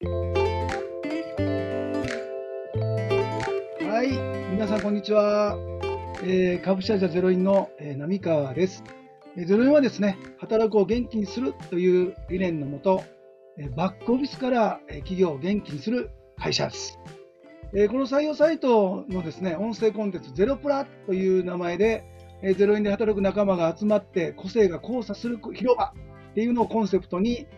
はい、皆さんこんにちは。えー、株式会社ゼロインの、えー、浪川です。えー、ゼロインはですね、働くを元気にするという理念のもと、えー、バックオフィスから、えー、企業を元気にする会社です。えー、この採用サイトのですね、音声コンテンツゼロプラという名前で、えー、ゼロインで働く仲間が集まって個性が交差する広場っていうのをコンセプトに、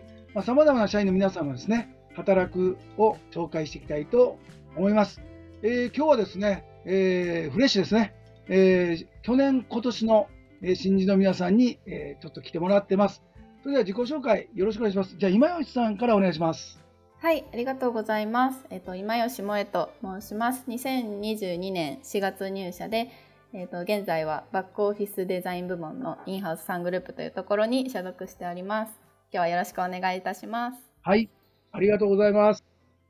さまざ、まな社員の皆さんがですね、働くを紹介していきたいと思います。えー、今日はですね、えー、フレッシュですね、えー、去年、今年の新人の皆さんに、えちょっと来てもらってます。それでは自己紹介よろしくお願いします。じゃあ、今吉さんからお願いします。はい、ありがとうございます。えっ、と、今吉萌と申します。2022年4月入社で、えっ、と、現在はバックオフィスデザイン部門のインハウス3グループというところに所属しております。今日はよろしくお願いいたします。はい、ありがとうございます。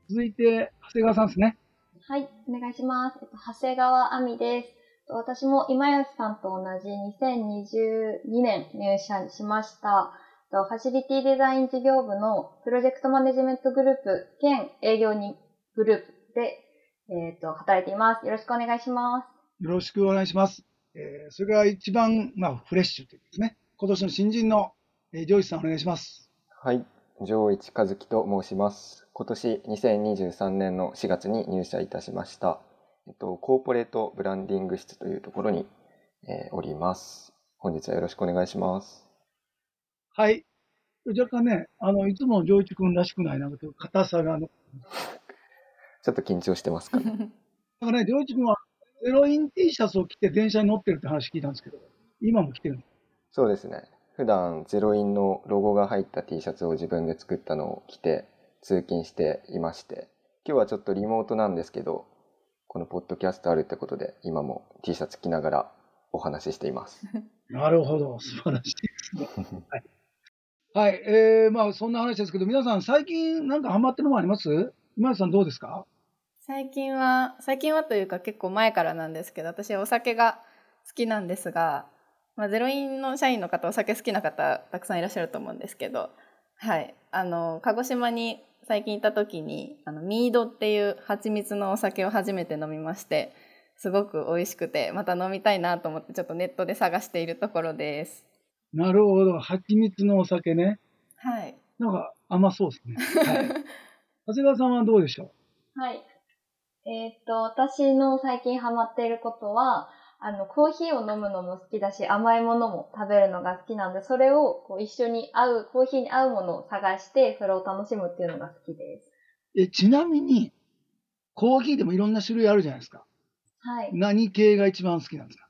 続いて、長谷川さんですね。はい、お願いします。えっと、長谷川亜美です。私も今吉さんと同じ2022年入社しました。ファシリティデザイン事業部のプロジェクトマネジメントグループ兼営業にグループで、えっ、ー、と、働いています。よろしくお願いします。よろしくお願いします。えー、それが一番、まあ、フレッシュというですね。今年の新人の、えー、上一さんお願いします。はい。上一和樹と申します。今年2023年の4月に入社いたしました。えっと、コーポレートブランディング室というところに、えー、おります。本日はよろしくお願いします。はい。若干ね、あの、いつもの上一君らしくない、な硬さがの。ちょっと緊張してますか、ね、だからね、上一君はゼロイン T シャツを着て電車に乗ってるって話聞いたんですけど、今も着てるそうですね。普段ゼロインのロゴが入った T シャツを自分で作ったのを着て通勤していまして、今日はちょっとリモートなんですけど、このポッドキャストあるってことで、今も T シャツ着ながらお話ししています。なるほど、素晴らしい。ですね。はい。はい、えー、まあそんな話ですけど、皆さん最近なんかハマってるのもあります？今田さんどうですか？最近は、最近はというか結構前からなんですけど、私はお酒が好きなんですが、まあ、ゼロインの社員の方、お酒好きな方たくさんいらっしゃると思うんですけど、はい。あの、鹿児島に最近行った時に、あの、ミードっていう蜂蜜のお酒を初めて飲みまして、すごく美味しくて、また飲みたいなと思ってちょっとネットで探しているところです。なるほど。蜂蜜のお酒ね。はい。なんか甘そうですね。はい。長谷川さんはどうでしょう？はい。えー、っと、私の最近ハマっていることは、あの、コーヒーを飲むのも好きだし、甘いものも食べるのが好きなんで、それをこう一緒に合う、コーヒーに合うものを探して、それを楽しむっていうのが好きです。え、ちなみに、コーヒーでもいろんな種類あるじゃないですか。はい。何系が一番好きなんですか？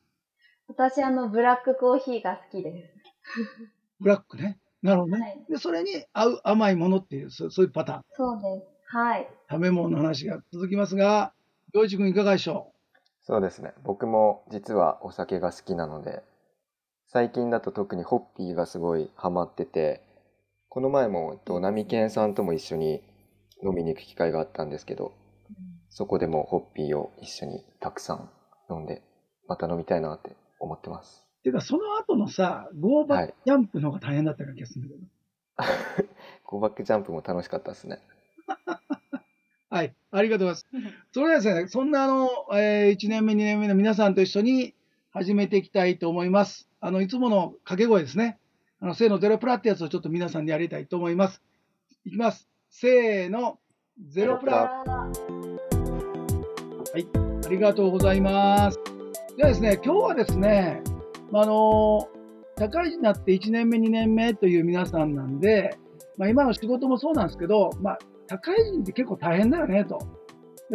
私、あの、ブラックコーヒーが好きです。ブラックね。なるほどね。はい、で、それに合う甘いものっていう、そうそういうパターン。そうです。はい。食べ物の話が続きますが、洋一君いかがでしょう？そうですね。僕も実はお酒が好きなので、最近だと特にホッピーがすごいハマってて、この前も、と、波健さんとも一緒に飲みに行く機会があったんですけど、そこでもホッピーを一緒にたくさん飲んで、また飲みたいなって思ってます。ていうか、その後のさ、ゴーバックジャンプの方が大変だったような気がするんだけど。ゴーバックジャンプも楽しかったですね。はい、ありがとうございます。それではですね、そんなあの、えー、1年目、2年目の皆さんと一緒に始めていきたいと思います。あの、いつもの掛け声ですね。あの、せーのゼロプラってやつをちょっと皆さんでやりたいと思います。いきます。せーの、ゼロプラ。はい、ありがとうございます。ではですね、今日はですね、まあ、あの社会人になって1年目、2年目という皆さんなんで、まあ、今の仕事もそうなんですけど、まあ、社会人って結構大変だよねと。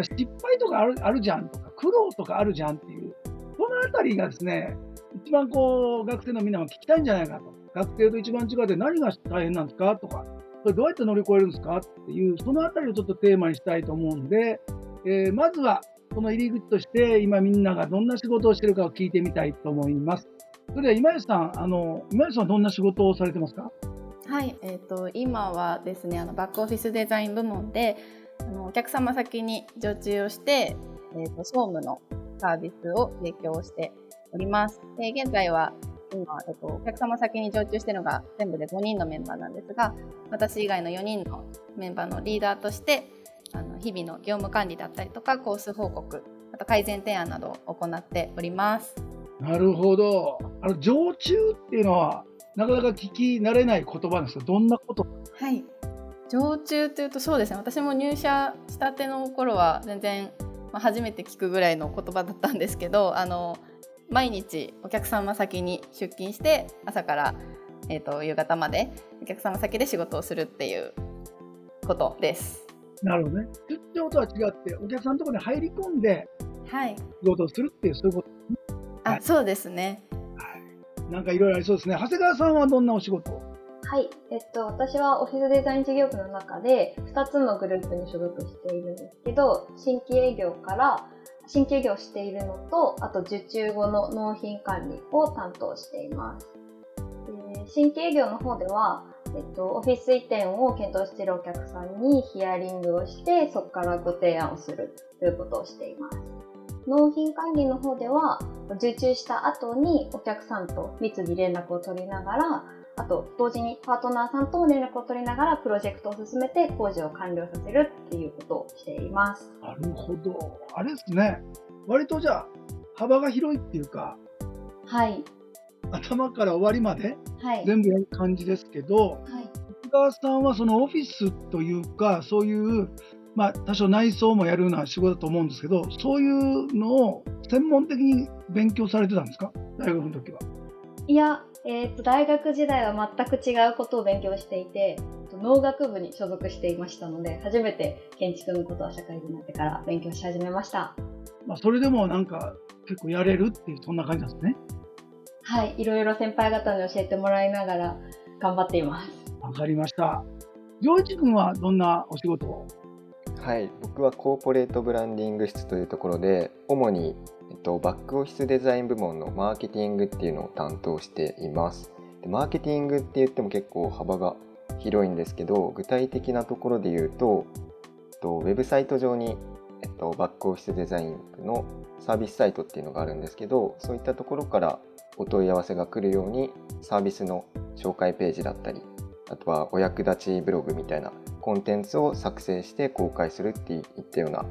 失敗とかあるあるじゃんとか、苦労とかあるじゃんっていう、そのあたりがですね、一番こう、学生のみんなも聞きたいんじゃないかと。学生と一番違って何が大変なんですかとか、それどうやって乗り越えるんですかっていう、そのあたりをちょっとテーマにしたいと思うんで、えー、まずは、その入り口として、今みんながどんな仕事をしてるかを聞いてみたいと思います。それでは今吉さん、あの今吉さんはどんな仕事をされてますか？はい、えーと、今はですねあのバックオフィスデザイン部門であのお客様先に常駐をして、えーと、総務のサービスを提供しております。で現在は今、えっと、お客様先に常駐しているのが全部で5人のメンバーなんですが、私以外の4人のメンバーのリーダーとして、あの日々の業務管理だったりとか、コース報告、あと改善提案などを行っております。なるほど。あの常駐っていうのは、なかなか聞き慣れない言葉ですけど、どんなこと？はい。常駐というとそうですね私も入社したての頃は全然、まあ、初めて聞くぐらいの言葉だったんですけどあの毎日お客様先に出勤して朝から、えーと、夕方までお客様先で仕事をするっていうことです。なるほどね。出張とは違ってお客さんのところに入り込んで仕事をするっていう、そういうこと、あ、はい、そうですね。なんかいろいろありそうですね。長谷川さんはどんなお仕事？はい。えっと、私はオフィスデザイン事業部の中で2つのグループに所属しているんですけど、新規営業から新規営業しているのと、あと受注後の納品管理を担当しています。新規営業の方では、えっと、オフィス移転を検討しているお客さんにヒアリングをして、そこからご提案をするということをしています。納品管理の方では、受注した後にお客さんと密に連絡を取りながら、あと、同時にパートナーさんと連絡を取りながらプロジェクトを進めて工事を完了させるっていうことをしています。なるほど。あれですね。割とじゃあ、幅が広いっていうか、はい。頭から終わりまで、全部やる感じですけど、はい。福川さんはそのオフィスというか、そういう、まあ、多少内装もやるような仕事だと思うんですけど、そういうのを専門的に勉強されてたんですか？大学の時は。いや、えーと、大学時代は全く違うことを勉強していて農学部に所属していましたので初めて建築のことは社会人になってから勉強し始めました、まあ、それでもなんか結構やれるっていうそんな感じなんですね。はいいろいろ先輩方に教えてもらいながら頑張っています。わかりました。陽一君はどんなお仕事を？はい僕はコーポレートブランディング室というところで主にえっと、バックオフィスデザイン部門のマーケティングっていうのを担当しています。でマーケティングって言っても結構幅が広いんですけど、具体的なところで言うと、えっと、ウェブサイト上に、えっと、バックオフィスデザインのサービスサイトっていうのがあるんですけど、そういったところからお問い合わせが来るようにサービスの紹介ページだったり、あとはお役立ちブログみたいなコンテンツを作成して公開するっていったような、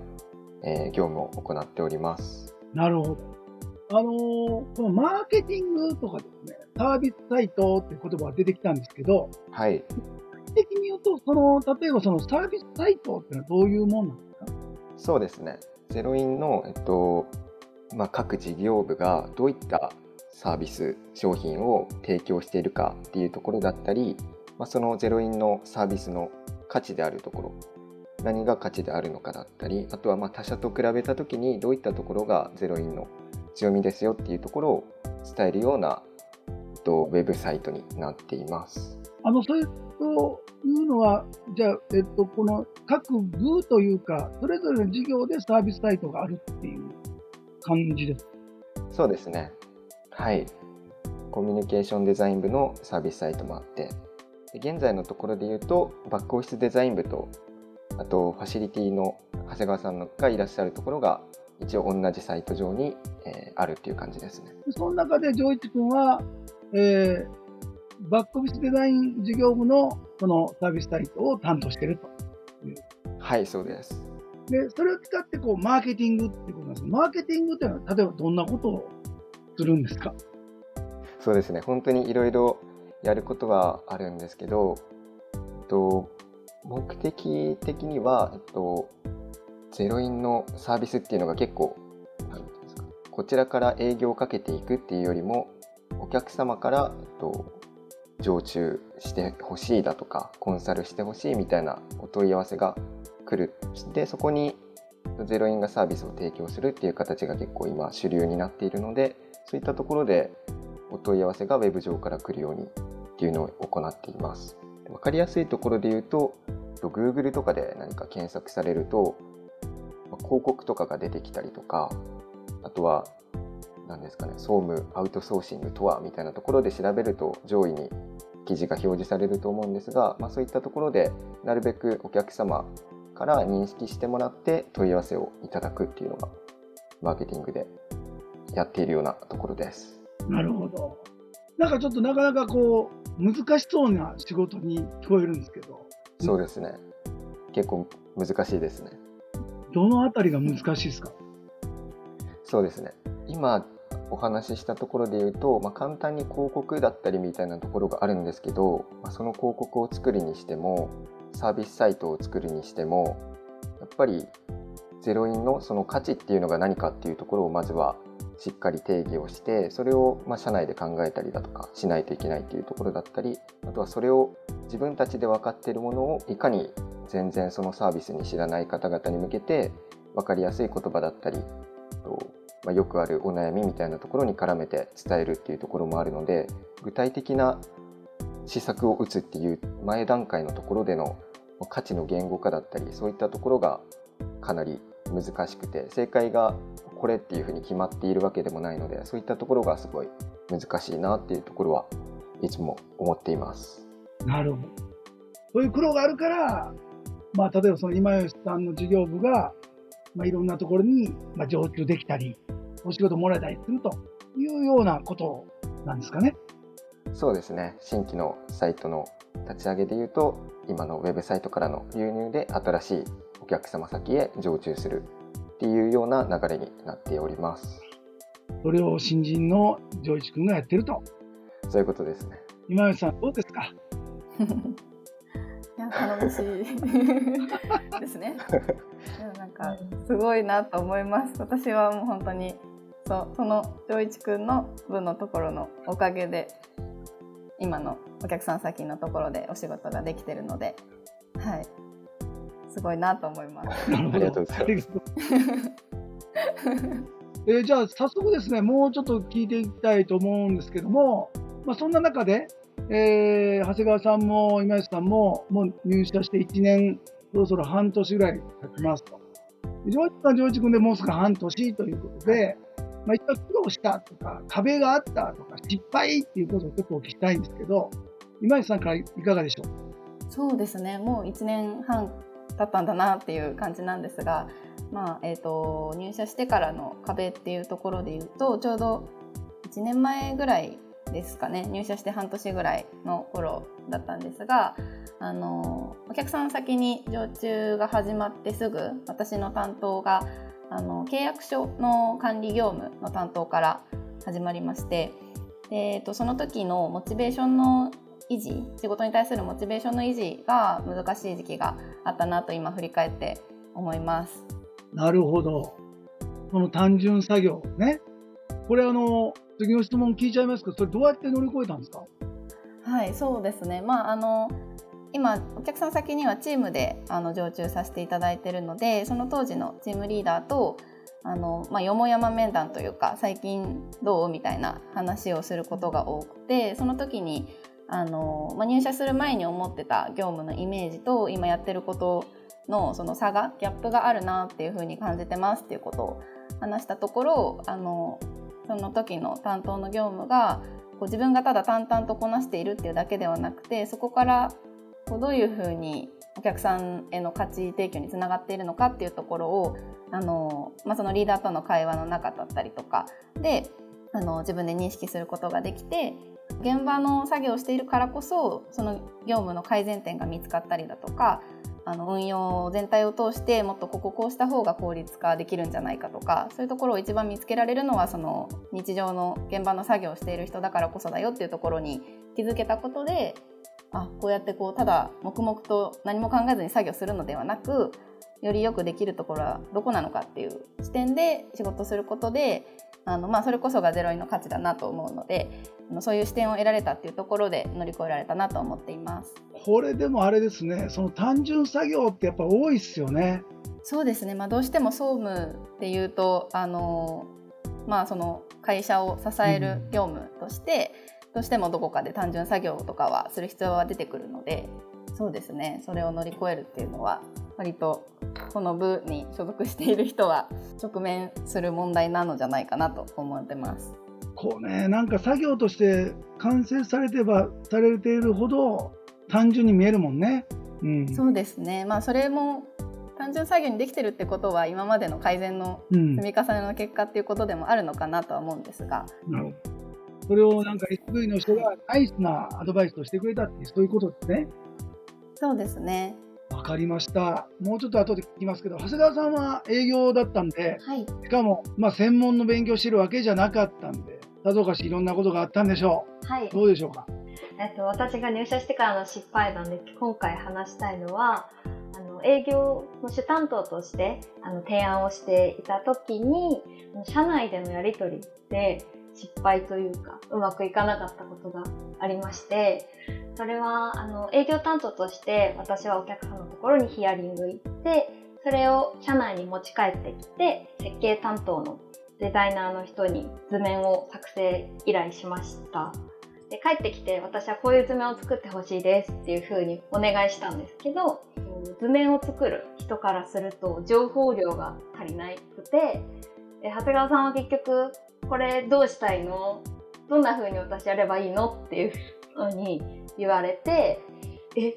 えー、業務を行っております。なるほど。あのー、このマーケティングとかですね、サービスサイトっていう言葉が出てきたんですけど、はい。的に言うと、その、例えばそのサービスサイトっていうのはどういうもんなんですか？そうですね。ゼロインの、えっと、まあ、各事業部がどういったサービス、商品を提供しているかっていうところだったり、まあ、そのゼロインのサービスの価値であるところ何が価値であるのかだったりあとはま他社と比べた時にどういったところがゼロインの強みですよっていうところを伝えるようなとウェブサイトになっています。あのそういうのは、じゃあ、えっと、この各部というか、それぞれの事業でサービスサイトがあるっていう感じですそうですね。はい。コミュニケーションデザイン部のサービスサイトもあって、現在のところで言うと、バックオフィスデザイン部とあとファシリティの長谷川さんがいらっしゃるところが一応同じサイト上に、えー、あるっていう感じですね。その中で上一君は、えー、バックオフィスデザイン事業部のそのサービスサイトを担当しているという。はい、そうです。で、それを使ってこうマーケティングっていうことなんですマーケティングっていうのは例えばどんなことをするんですか？そうですね、本当にいろいろやることはあるんですけど、えっと目的的には、えっと、ゼロインのサービスっていうのが結構、なんていうんですか、こちらから営業をかけていくっていうよりも、お客様から、えっと、常駐してほしいだとか、コンサルしてほしいみたいなお問い合わせが来る。で、そこにゼロインがサービスを提供するっていう形が結構今主流になっているので、そういったところでお問い合わせが Web 上から来るようにっていうのを行っています。分かりやすいところで言うと、Google とかで何か検索されると、広告とかが出てきたりとか、あとは、何ですかね、総務アウトソーシングとはみたいなところで調べると上位に記事が表示されると思うんですが、まあ、そういったところでなるべくお客様から認識してもらって問い合わせをいただくっていうのがマーケティングでやっているようなところです。なるほど。なんかちょっとなかなかこう、難しそうな仕事に聞こえるんですけど、そうですね。結構難しいですね。どのあたりが難しいですか？そうですね。今お話ししたところで言うと、まあ、簡単に広告だったりみたいなところがあるんですけど、まあ、その広告を作るにしてもサービスサイトを作るにしてもやっぱりゼロインのその価値っていうのが何かっていうところをまずはしっかり定義をしてそれをまあ社内で考えたりだとかしないといけないっていうところだったりあとはそれを自分たちで分かっているものをいかに全然そのサービスに知らない方々に向けて分かりやすい言葉だったりとまあ、よくあるお悩みみたいなところに絡めて伝えるっていうところもあるので具体的な施策を打つっていう前段階のところでの価値の言語化だったりそういったところがかなり難しくて正解がこれっていうふうに決まっているわけでもないのでそういったところがすごい難しいなっていうところはいつも思っています。なるほど。そういう苦労があるから、まあ、例えばその今吉さんの事業部が、まあ、いろんなところに、まあ、常駐できたり、お仕事もらえたりするというようなことなんですかね。そうですね新規のサイトの立ち上げでいうと今のウェブサイトからの流入で新しいお客様先へ常駐するっていうような流れになっておりますそれを新人の上一君がやってると。そういうことですね今吉さん、どうですか？いや頼もしいですね。でもなんかすごいなと思います。私はもう本当にそうその丈一くんの分のところのおかげで今のお客さん先のところでお仕事ができてるので、はい、すごいなと思います。なるほど。ありがとうございます えーじゃあ、早速ですね、もうちょっと聞いていきたいと思うんですけども、まあ、そんな中で、えー長谷川さんも今吉さんも、もう入社して1年、そろそろ半年ぐらい経ちますと。上一さん、上一君でもうすぐ半年ということで、まあ、一応苦労したとか、壁があったとか、失敗っていうことをちょっとお聞きしたいんですけど、今吉さんからいかがでしょう？そうですねもう1年半経ったんだなっていう感じなんですが、まあえー、と入社してからの壁っていうところで言うとちょうど1年前ぐらいですかね入社して半年ぐらいの頃だったんですがあのお客さん先に常駐が始まってすぐ私の担当があの契約書の管理業務の担当から始まりましてで、えー、とその時のモチベーションの維持仕事に対するモチベーションの維持が難しい時期があったなと今振り返って思います。なるほど。その単純作業ね。これあの、次の質問聞いちゃいますけど、それどうやって乗り越えたんですか？はい、そうですね。まああの今お客さん先にはチームであの常駐させていただいているので、その当時のチームリーダーとあのまあよもやま面談というか最近どうみたいな話をすることが多くて、その時にあのまあ、入社する前に思ってた業務のイメージと今やってることのその差がギャップがあるなっていうふうに感じてますっていうことを話したところあのその時の担当の業務がこう自分がただ淡々とこなしているっていうだけではなくてそこからこうどういうふうにお客さんへの価値提供につながっているのかっていうところをあの、まあ、そのリーダーとの会話の中だったりとかであの自分で認識することができて現場の作業をしているからこそその業務の改善点が見つかったりだとかあの運用全体を通してもっとこここうした方が効率化できるんじゃないかとかそういうところを一番見つけられるのはその日常の現場の作業をしている人だからこそだよっていうところに気づけたことであこうやってこうただ黙々と何も考えずに作業するのではなくよりよくできるところはどこなのかっていう視点で仕事することであの、まあ、それこそがゼロインの価値だなと思うのでそういう視点を得られたっていうところで乗り越えられたなと思っています。これでもあれですね、その単純作業ってやっぱ多いっすよね。そうですね、まあ、どうしても総務っていうとあの、まあ、その会社を支える業務として、うん、どうしてもどこかで単純作業とかはする必要は出てくるのでそうですねそれを乗り越えるっていうのは割とこの部に所属している人は直面する問題なのじゃないかなと思ってます。こうね、なんか作業として完成されてばされているほど単純に見えるもんね。うん、そうですね。まあそれも単純作業にできてるってことは今までの改善の積み重ねの結果っていうことでもあるのかなとは思うんですが。うん、なるほど。それをなんか SV の人がナイスなアドバイスをしてくれたっていう、そういうことですね。そうですね。わかりました。もうちょっと後で聞きますけど、長谷川さんは営業だったんで、はい。しかも、まあ、専門の勉強してるわけじゃなかったんで、さぞかしいろんなことがあったんでしょはい。う。どうでしょうか？えっと、私が入社してからの失敗談で今回話したいのはあの営業の主担当としてあの提案をしていた時に社内でのやり取りで失敗というかうまくいかなかったことがありましてそれはあの営業担当として私はお客さんのところにヒアリング行ってそれを社内に持ち帰ってきて設計担当のデザイナーの人に図面を作成依頼しました。で帰ってきて私はこういう図面を作ってほしいですっていう風にお願いしたんですけど図面を作る人からすると情報量が足りなくて長谷川さんは結局これどうしたいの？どんな風に私やればいいの？っていう風に言われてえ？っ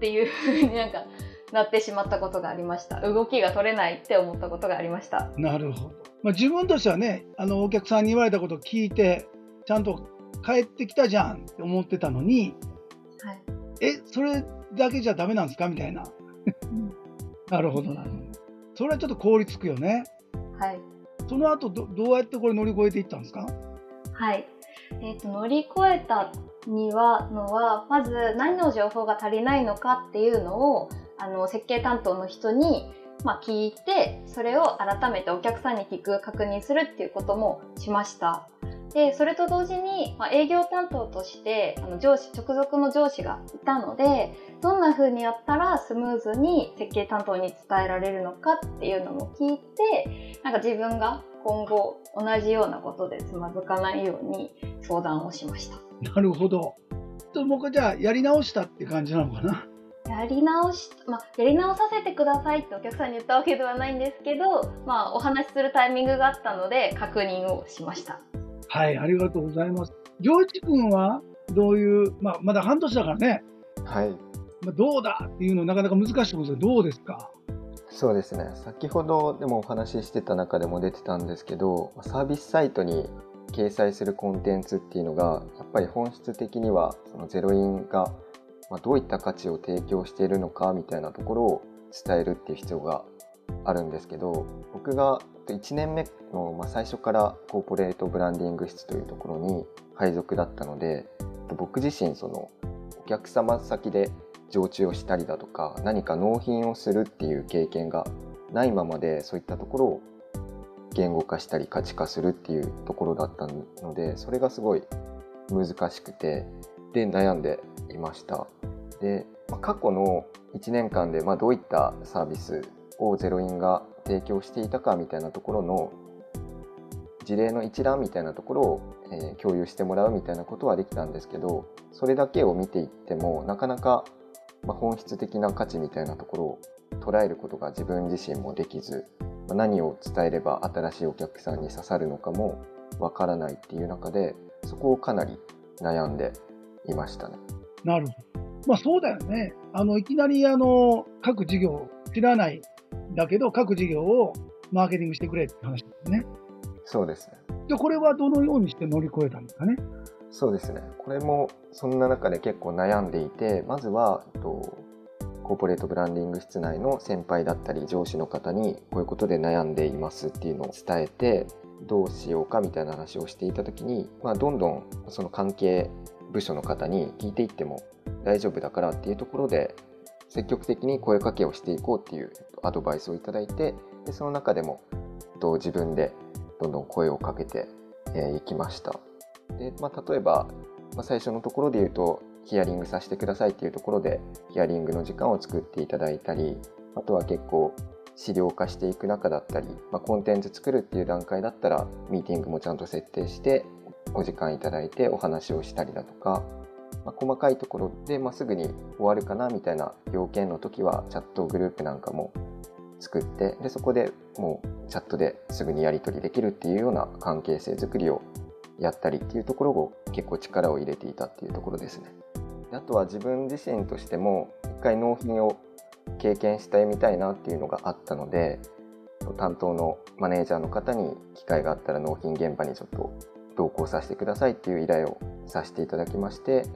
ていう風になんかなってしまったことがありました動きが取れないって思ったことがありましたなるほど。まあ、自分としてはね、あの、お客さんに言われたことを聞いて、ちゃんと帰ってきたじゃんって思ってたのに、はいえ、それだけじゃダメなんですかみたいな。なるほど、なるほど。それはちょっと凍りつくよね。はいその後ど、どうやってこれ乗り越えていったんですか？はい。えっ、と、乗り越えたには、のは、まず何の情報が足りないのかっていうのを、あの、設計担当の人に、まあ、聞いて、それを改めてお客さんに聞く、確認するっていうこともしました。で、それと同時に、まあ、営業担当として、あの、上司、直属の上司がいたので、どんな風にやったらスムーズに設計担当に伝えられるのかっていうのも聞いて、なんか自分が今後同じようなことでつまずかないように相談をしました。なるほど。と僕はじゃあ、やり直したって感じなのかな？やり直し、まあ、やり直させてくださいってお客さんに言ったわけではないんですけど、まあ、お話しするタイミングがあったので確認をしました。はい、ありがとうございます。行一君はどういう、まあ、まだ半年だからね、はいまあ、どうだっていうのなかなか難しいと思うんですけど、どうですか？そうですね先ほどでもお話ししてた中でも出てたんですけどサービスサイトに掲載するコンテンツっていうのがやっぱり本質的にはそのゼロインがどういった価値を提供しているのかみたいなところを伝えるっていう必要があるんですけど僕が1年目のまあ最初からコーポレートブランディング室というところに配属だったので僕自身そのお客様先で常駐をしたりだとか何か納品をするっていう経験がないままでそういったところを言語化したり価値化するっていうところだったのでそれがすごい難しくてで悩んでいました。で、まあ過去の1年間でまあどういったサービスをゼロインが提供していたかみたいなところの事例の一覧みたいなところを、えー共有してもらうみたいなことはできたんですけどそれだけを見ていってもなかなか、ま本質的な価値みたいなところを捉えることが自分自身もできず、まあ何を伝えれば新しいお客さんに刺さるのかもわからないっていう中でそこをかなり悩んでいましたね。なるほど。まあそうだよね。あの、いきなりあの、各事業知らないんだけど、各事業をマーケティングしてくれって話ですね。そうですね。で、これはどのようにして乗り越えたんですかね？そうですね。これもそんな中で結構悩んでいて、まずは、えっと、コーポレートブランディング室内の先輩だったり上司の方にこういうことで悩んでいますっていうのを伝えてどうしようかみたいな話をしていた時に、まあ、どんどんその関係部署の方に聞いていっても大丈夫だからっていうところで積極的に声かけをしていこうっていうアドバイスをいただいてでその中でもと自分でどんどん声をかけてえーいきました。で、まあ、例えば、まあ、最初のところで言うとヒアリングさせてくださいっていうところでヒアリングの時間を作っていただいたりあとは結構資料化していく中だったり、まあ、コンテンツ作るっていう段階だったらミーティングもちゃんと設定してお時間いただいてお話をしたりだとか、まあ、細かいところで、まあ、すぐに終わるかなみたいな要件の時はチャットグループなんかも作ってでそこでもうチャットですぐにやり取りできるっていうような関係性づくりをやったりっていうところを結構力を入れていたっていうところですね。あとは自分自身としても一回納品を経験してみたいなっていうのがあったので担当のマネージャーの方に機会があったら納品現場にちょっと同行させてくださいっていう依頼をさせていただきまして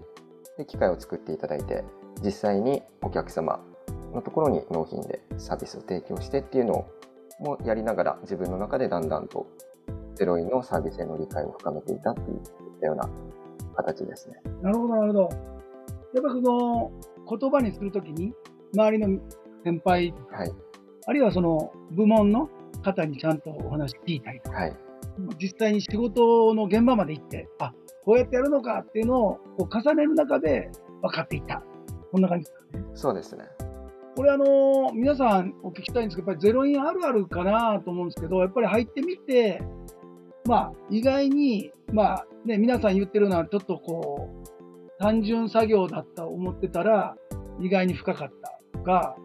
で機械を作っていただいて実際にお客様のところに納品でサービスを提供してっていうのをもやりながら自分の中でだんだんとゼロインのサービスへの理解を深めていたっていったような形ですね。なるほど、なるほど。やっぱその言葉にするときに、周りの先輩、はい。あるいはその部門の方にちゃんとお話聞いたりとか、はい。実際に仕事の現場まで行って、あ、こうやってやるのかっていうのをこう重ねる中で分かっていった。こんな感じですかね。そうですね。これあの皆さんお聞きしたいんですけど、やっぱりゼロインあるあるかなと思うんですけど、やっぱり入ってみて、まあ、意外に、まあね、皆さん言ってるのはちょっとこう、単純作業だった思ってたら、意外に深かったとか、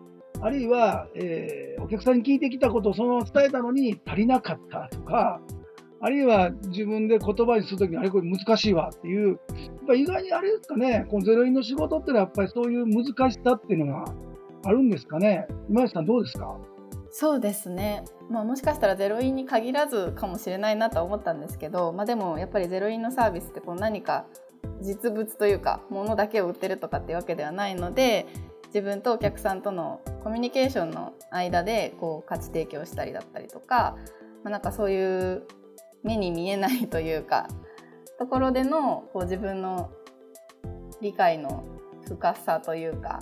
あるいは、えーお客さんに聞いてきたことをそのまま伝えたのに足りなかったとか、あるいは自分で言葉にするときにあれこれ難しいわっていう、やっぱ意外にあれですかね、このゼロインの仕事ってのはやっぱりそういう難しさっていうのがあるんですかね。今井さんどうですか？そうですね、まあ、もしかしたらゼロインに限らずかもしれないなとは思ったんですけど、まあ、でもやっぱりゼロインのサービスってこう何か実物というか物だけを売ってるとかっていうわけではないので自分とお客さんとのコミュニケーションの間でこう価値提供したりだったりとか、まあ、なんかそういう目に見えないというかところでのこう自分の理解の深さというか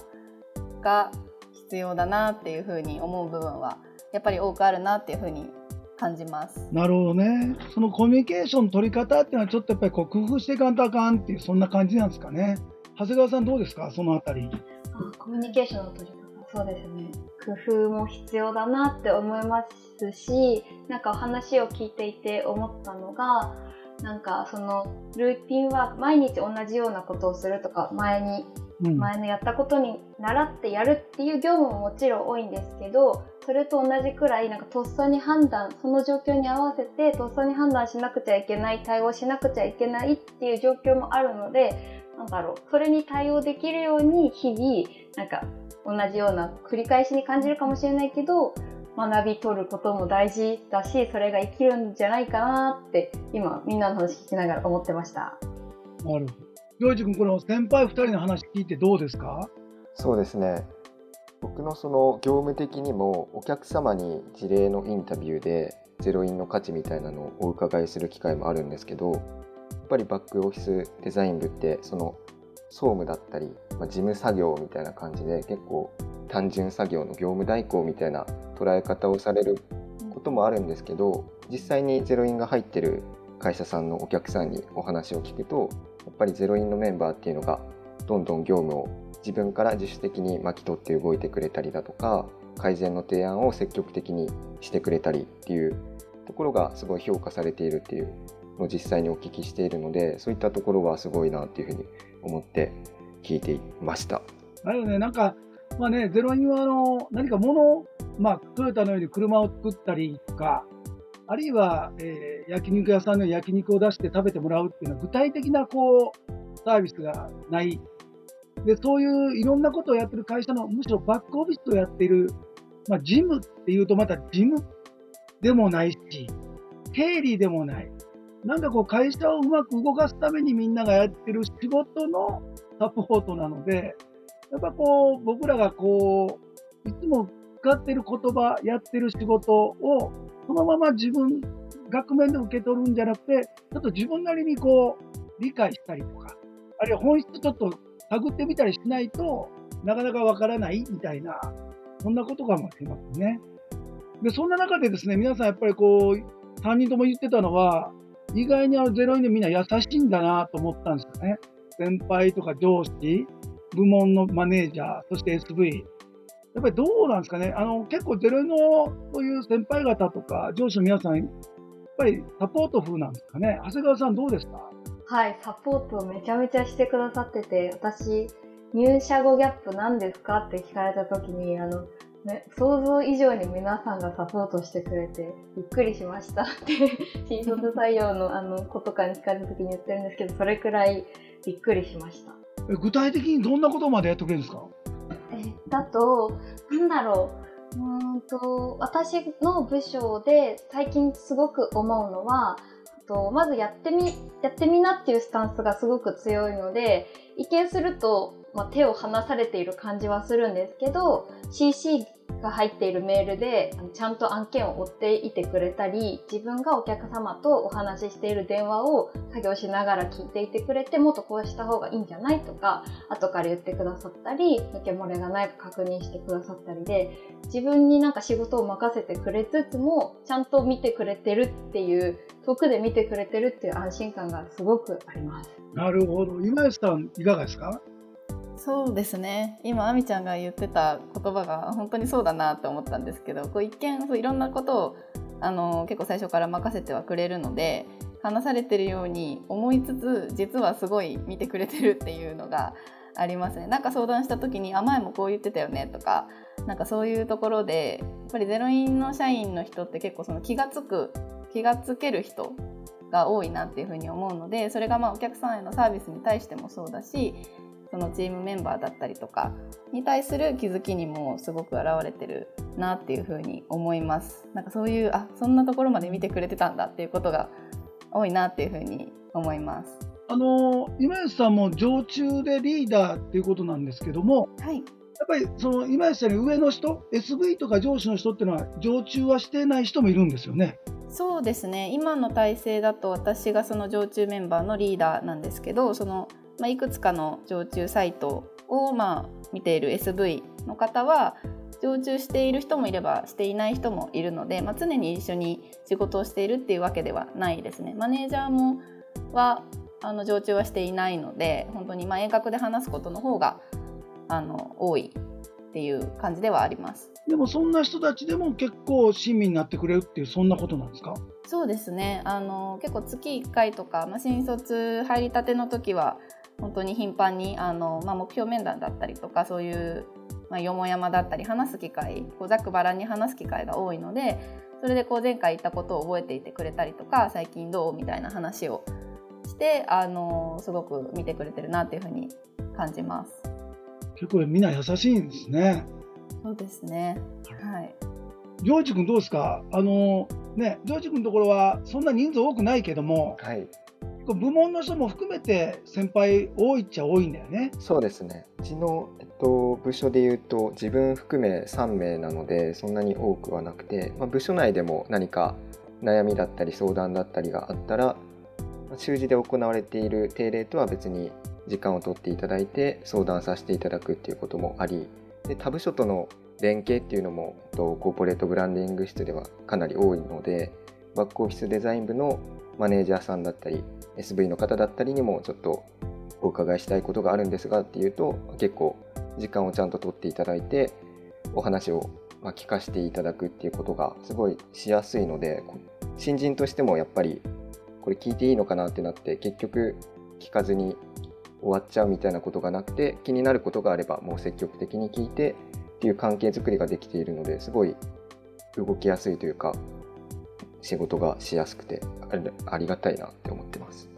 が必要だなっていうふうに思う部分はやっぱり多くあるなっていうふうに感じます。なるほどね。そのコミュニケーションの取り方っていうのはちょっとやっぱりこう工夫していかんとあかんっていうそんな感じなんですかね。長谷川さんどうですか？そのあたり。あコミュニケーションの取り方そうですね工夫も必要だなって思いますしなんかお話を聞いていて思ったのがなんかそのルーティンワーク毎日同じようなことをするとか前にうん。前のやったことに習ってやるっていう業務ももちろん多いんですけどそれと同じくらいなんかとっさに判断その状況に合わせてとっさに判断しなくちゃいけない対応しなくちゃいけないっていう状況もあるのでなんだろうそれに対応できるように日々なんか同じような繰り返しに感じるかもしれないけど学び取ることも大事だしそれが生きるんじゃないかなって今みんなの話聞きながら思ってました。なるほど。洋一君、この先輩2人の話聞いてどうですか？そうですね。僕のその業務的にもお客様に事例のインタビューでゼロインの価値みたいなのをお伺いする機会もあるんですけどやっぱりバックオフィスデザイン部ってその総務だったり、まあ、事務作業みたいな感じで結構単純作業の業務代行みたいな捉え方をされることもあるんですけど実際にゼロインが入ってる会社さんのお客さんにお話を聞くとやっぱりゼロインのメンバーっていうのがどんどん業務を自分から自主的に巻き取って動いてくれたりだとか改善の提案を積極的にしてくれたりっていうところがすごい評価されているっていうのを実際にお聞きしているのでそういったところはすごいなっていうふうに思って聞いていました。だよね、なんか、まあね、ゼロインはあの何か物を、まあ、トヨタのように車を作ったりとか、あるいは、えー焼肉屋さんの焼肉を出して食べてもらうっていうのは、具体的なこうサービスがない。で、そういういろんなことをやってる会社の、むしろバックオフィスをやってる、まあ、ジムっていうとまたジムでもないし、経理でもない。なんかこう会社をうまく動かすためにみんながやってる仕事のサポートなので、やっぱこう僕らがこう、いつも使ってる言葉、やってる仕事をそのまま自分、額面で受け取るんじゃなくて、ちょっと自分なりにこう理解したりとか、あるいは本質ちょっと探ってみたりしないとなかなかわからないみたいな、そんなことかもしれませんね。で、そんな中でですね、皆さんやっぱりこう、3人とも言ってたのは、意外にあのゼロインでみんな優しいんだなと思ったんですよね。先輩とか上司、部門のマネージャー、そして SV。やっぱりどうなんですかね。あの、結構ゼロのそういう先輩方とか上司の皆さん、やっぱりサポート風なんですかね。長谷川さんどうですかはい、サポートをめちゃめちゃしてくださってて、私、入社後ギャップ何ですかって聞かれた時に、あの、ね、想像以上に皆さんがサポートしてくれて、びっくりしましたって、新卒採用のあの子とかに聞かれた時に言ってるんですけど、それくらいびっくりしました。え具体的にどんなことまでやってくれるんですか？えだと、なんだろう。うーんと、私の部署で最近すごく思うのは、と、まずやってみ、やってみなっていうスタンスがすごく強いので、一見すると、まあ、手を離されている感じはするんですけど、CC が入っているメールでちゃんと案件を追っていてくれたり自分がお客様とお話ししている電話を作業しながら聞いていてくれてもっとこうした方がいいんじゃないとか後から言ってくださったり抜け漏れがないか確認してくださったりで自分になんか仕事を任せてくれつつもちゃんと見てくれてるっていう遠くで見てくれてるっていう安心感がすごくあります。なるほど今吉さんいかがですか？そうですね。今あみちゃんが言ってた言葉が本当にそうだなと思ったんですけどこう一見そういろんなことをあの結構最初から任せてはくれるので話されてるように思いつつ実はすごい見てくれてるっていうのがありますね。なんか相談した時に「あ前もこう言ってたよね」とかなんかそういうところでやっぱりゼロインの社員の人って結構その気が付く気が付ける人が多いなっていうふうに思うのでそれがまあお客さんへのサービスに対してもそうだしそのチームメンバーだったりとかに対する気づきにもすごく現れてるなっていうふうに思います。なんかそういうあそんなところまで見てくれてたんだっていうことが多いなっていうふうに思います。あの今吉さんも常駐でリーダーっていうことなんですけども、はい、やっぱりその今吉さんに上の人 SV とか上司の人っていうのは常駐はしてない人もいるんですよね。そうですね今の体制だと私がその常駐メンバーのリーダーなんですけどそのまあ、いくつかの常駐サイトをまあ見ている SV の方は常駐している人もいればしていない人もいるので、まあ、常に一緒に仕事をしているっていうわけではないですね。マネージャーもはあの常駐はしていないので本当にまあ遠隔で話すことの方があの多いっていう感じではあります。でもそんな人たちでも結構親身になってくれるっていうそんなことなんですか？そうですねあの結構月1回とか、まあ、新卒入りたての時は本当に頻繁にあの、まあ、目標面談だったりとかそういう、まあ、よもやまだったり話す機会こうざっくばらんに話す機会が多いのでそれでこう前回言ったことを覚えていてくれたりとか最近どうみたいな話をしてあのすごく見てくれてるなっていうふうに感じます。結構みんな優しいんですね。そうですね。はい。ジョージ君どうですか？あのね、ジョージ君のところはそんな人数多くないけども、はい、部門の人も含めて先輩多いっちゃ多いんだよね。そうですね。うちの、えっと、部署でいうと自分含め3名なのでそんなに多くはなくて、まあ、部署内でも何か悩みだったり相談だったりがあったら習字で行われている定例とは別に時間を取っていただいて相談させていただくっていうこともありで他部署との連携っていうのもコーポレートブランディング室ではかなり多いのでバックオフィスデザイン部のマネージャーさんだったり SV の方だったりにもちょっとお伺いしたいことがあるんですがっていうと結構時間をちゃんと取っていただいてお話を聞かせていただくっていうことがすごいしやすいので新人としてもやっぱりこれ聞いていいのかなってなって結局聞かずに終わっちゃうみたいなことがなくて気になることがあればもう積極的に聞いてっていう関係づくりができているのですごい動きやすいというか仕事がしやすくてありがたいなって思ってます。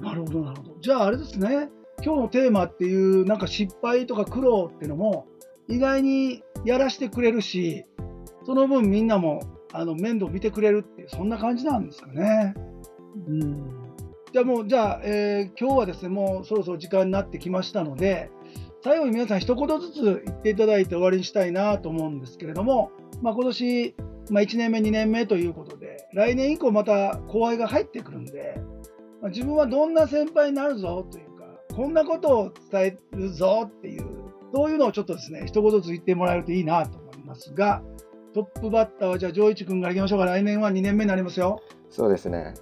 なるほどなるほど。じゃああれですね今日のテーマっていうなんか失敗とか苦労っていうのも意外にやらしてくれるしその分みんなもあの面倒見てくれるっていうそんな感じなんですかね。うんじゃあもうじゃあ、えー、今日はですねもうそろそろ時間になってきましたので最後に皆さん一言ずつ言っていただいて終わりにしたいなと思うんですけれども、まあ、今年、まあ、1年目2年目ということで来年以降また後輩が入ってくるんで、まあ、自分はどんな先輩になるぞというかこんなことを伝えるぞっていうそういうのをちょっとですね一言ずつ言ってもらえるといいなと思いますがトップバッターはじゃあ丈一君からいきましょうか。来年は2年目になりますよ。そうですね。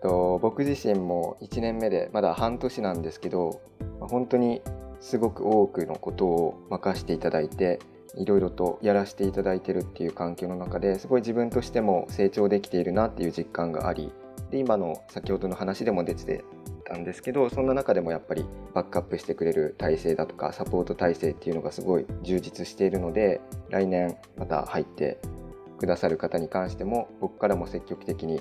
と僕自身も1年目でまだ半年なんですけど本当にすごく多くのことを任せていただいていろいろとやらせていただいてるっていう環境の中ですごい自分としても成長できているなっていう実感がありで今の先ほどの話でも出てたんですけどそんな中でもやっぱりバックアップしてくれる体制だとかサポート体制っていうのがすごい充実しているので来年また入ってくださる方に関しても僕からも積極的に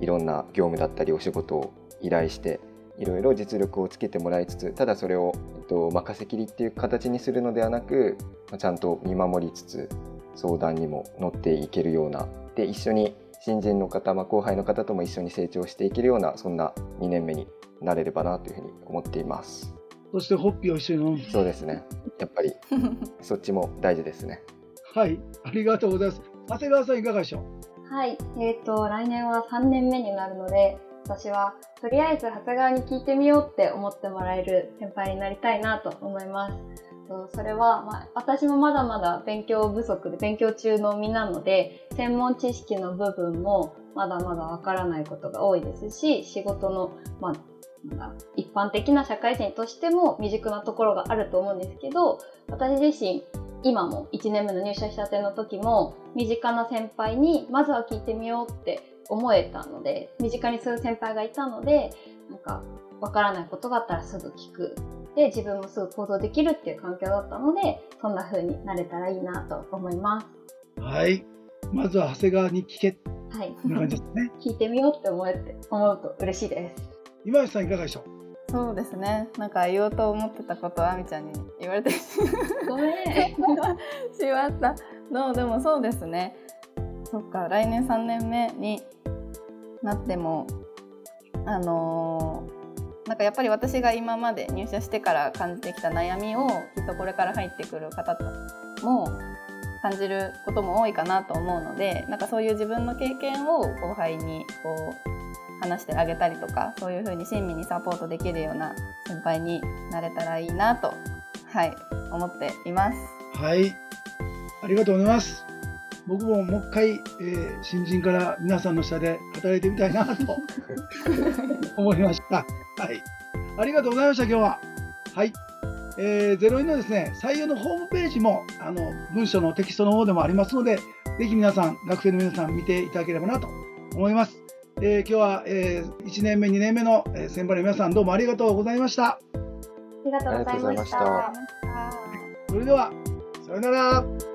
いろんな業務だったりお仕事を依頼していろいろ実力をつけてもらいつつただそれを、えっと、任せきりっていう形にするのではなくちゃんと見守りつつ相談にも乗っていけるようなで一緒に新人の方、まあ、後輩の方とも一緒に成長していけるようなそんな2年目になれればなというふうに思っています。そしてホッピーを一緒に飲む。そうですね。やっぱり そっちも大事ですね。はい、ありがとうございます。長谷川さんいかがでしょう？はい。えっ、と、来年は3年目になるので、私は、とりあえず長谷川に聞いてみようって思ってもらえる先輩になりたいなと思います。それは、まあ、私もまだまだ勉強不足で勉強中の身なので、専門知識の部分もまだまだわからないことが多いですし、仕事の、まあ、なんだ一般的な社会人としても未熟なところがあると思うんですけど、私自身、今も1年目の入社したての時も身近な先輩にまずは聞いてみようって思えたので身近にする先輩がいたのでなんかわからないことがあったらすぐ聞く。で自分もすぐ行動できるっていう環境だったのでそんな風になれたらいいなと思います。はい。まずは長谷川に聞け。はい。こんな感じですね。聞いてみようって思えて思うと嬉しいです。今吉さんいかがでしょう？そうですね。なんか言おうと思ってたことをあみちゃんに言われてしごめん。まった。のでもそうですね。そっか来年3年目になってもあのーなんかやっぱり私が今まで入社してから感じてきた悩みをきっとこれから入ってくる方も感じることも多いかなと思うのでなんかそういう自分の経験を後輩にこう話してあげたりとかそういうふうに親身にサポートできるような先輩になれたらいいなとはい思っています。はい。ありがとうございます。僕ももう一回、えー新人から皆さんの下で働いてみたいなと 思いました。はい。ありがとうございました、今日は。はい。えー、ゼロインのですね、採用のホームページも、あの、文書のテキストの方でもありますので、ぜひ皆さん、学生の皆さん見ていただければなと思います。えー今日は、え1年目、2年目の、えー先輩の皆さん、どうもありがとうございました。ありがとうございましたたそれでは、さようなら。